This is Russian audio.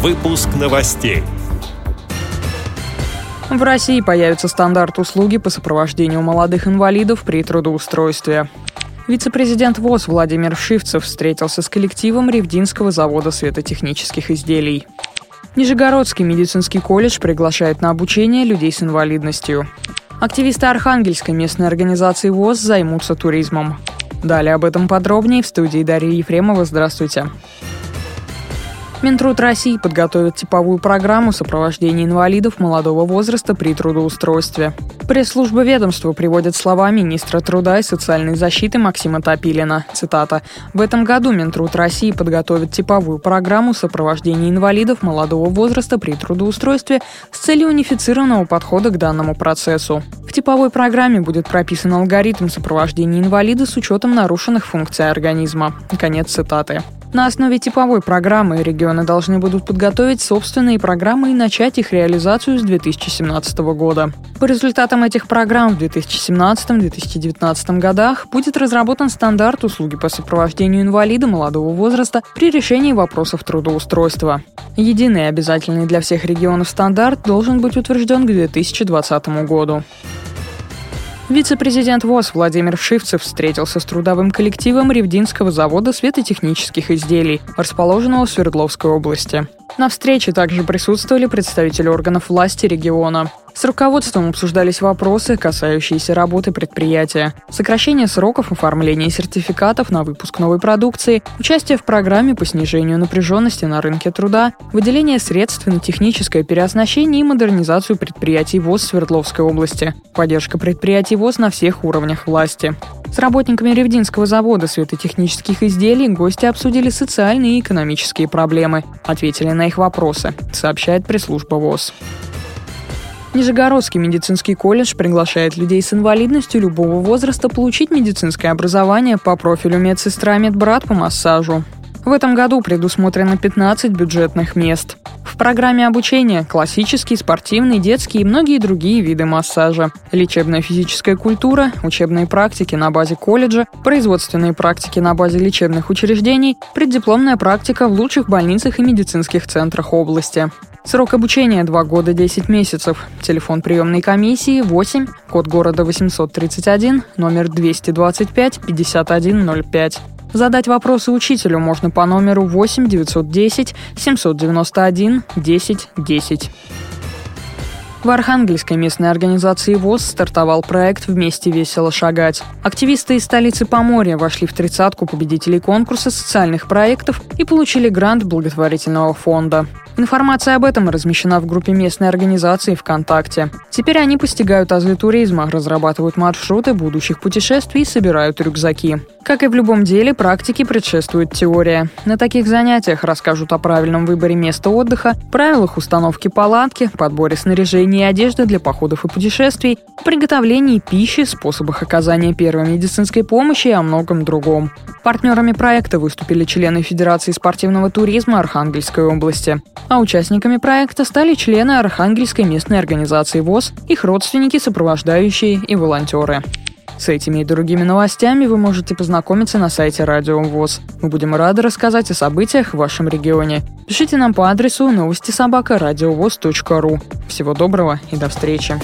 Выпуск новостей. В России появится стандарт услуги по сопровождению молодых инвалидов при трудоустройстве. Вице-президент ВОЗ Владимир Шивцев встретился с коллективом Ревдинского завода светотехнических изделий. Нижегородский медицинский колледж приглашает на обучение людей с инвалидностью. Активисты Архангельской местной организации ВОЗ займутся туризмом. Далее об этом подробнее в студии Дарьи Ефремова. Здравствуйте. Минтруд России подготовит типовую программу сопровождения инвалидов молодого возраста при трудоустройстве. Пресс-служба ведомства приводит слова министра труда и социальной защиты Максима Топилина. Цитата. «В этом году Минтруд России подготовит типовую программу сопровождения инвалидов молодого возраста при трудоустройстве с целью унифицированного подхода к данному процессу. В типовой программе будет прописан алгоритм сопровождения инвалида с учетом нарушенных функций организма». Конец цитаты. На основе типовой программы регионы должны будут подготовить собственные программы и начать их реализацию с 2017 года. По результатам этих программ в 2017-2019 годах будет разработан стандарт услуги по сопровождению инвалида молодого возраста при решении вопросов трудоустройства. Единый обязательный для всех регионов стандарт должен быть утвержден к 2020 году. Вице-президент ВОЗ Владимир Шивцев встретился с трудовым коллективом Ревдинского завода светотехнических изделий, расположенного в Свердловской области. На встрече также присутствовали представители органов власти региона. С руководством обсуждались вопросы, касающиеся работы предприятия, сокращение сроков оформления сертификатов на выпуск новой продукции, участие в программе по снижению напряженности на рынке труда, выделение средств на техническое переоснащение и модернизацию предприятий ВОЗ Свердловской области, поддержка предприятий ВОЗ на всех уровнях власти. С работниками Ревдинского завода светотехнических изделий гости обсудили социальные и экономические проблемы, ответили на их вопросы, сообщает пресс-служба ВОЗ. Нижегородский медицинский колледж приглашает людей с инвалидностью любого возраста получить медицинское образование по профилю медсестра медбрат по массажу. В этом году предусмотрено 15 бюджетных мест. В программе обучения классический, спортивный, детский и многие другие виды массажа, лечебная физическая культура, учебные практики на базе колледжа, производственные практики на базе лечебных учреждений, преддипломная практика в лучших больницах и медицинских центрах области. Срок обучения 2 года 10 месяцев. Телефон приемной комиссии 8, код города 831, номер 225 5105. Задать вопросы учителю можно по номеру 8 910 791 10 10. В Архангельской местной организации ВОЗ стартовал проект «Вместе весело шагать». Активисты из столицы Поморья вошли в тридцатку победителей конкурса социальных проектов и получили грант благотворительного фонда. Информация об этом размещена в группе местной организации ВКонтакте. Теперь они постигают азы туризма, разрабатывают маршруты будущих путешествий и собирают рюкзаки. Как и в любом деле, практике предшествует теория. На таких занятиях расскажут о правильном выборе места отдыха, правилах установки палатки, подборе снаряжения и одежды для походов и путешествий, приготовлении пищи, способах оказания первой медицинской помощи и о многом другом. Партнерами проекта выступили члены Федерации спортивного туризма Архангельской области. А участниками проекта стали члены Архангельской местной организации ВОЗ, их родственники, сопровождающие и волонтеры. С этими и другими новостями вы можете познакомиться на сайте Радио ВОЗ. Мы будем рады рассказать о событиях в вашем регионе. Пишите нам по адресу новости собака ру. Всего доброго и до встречи.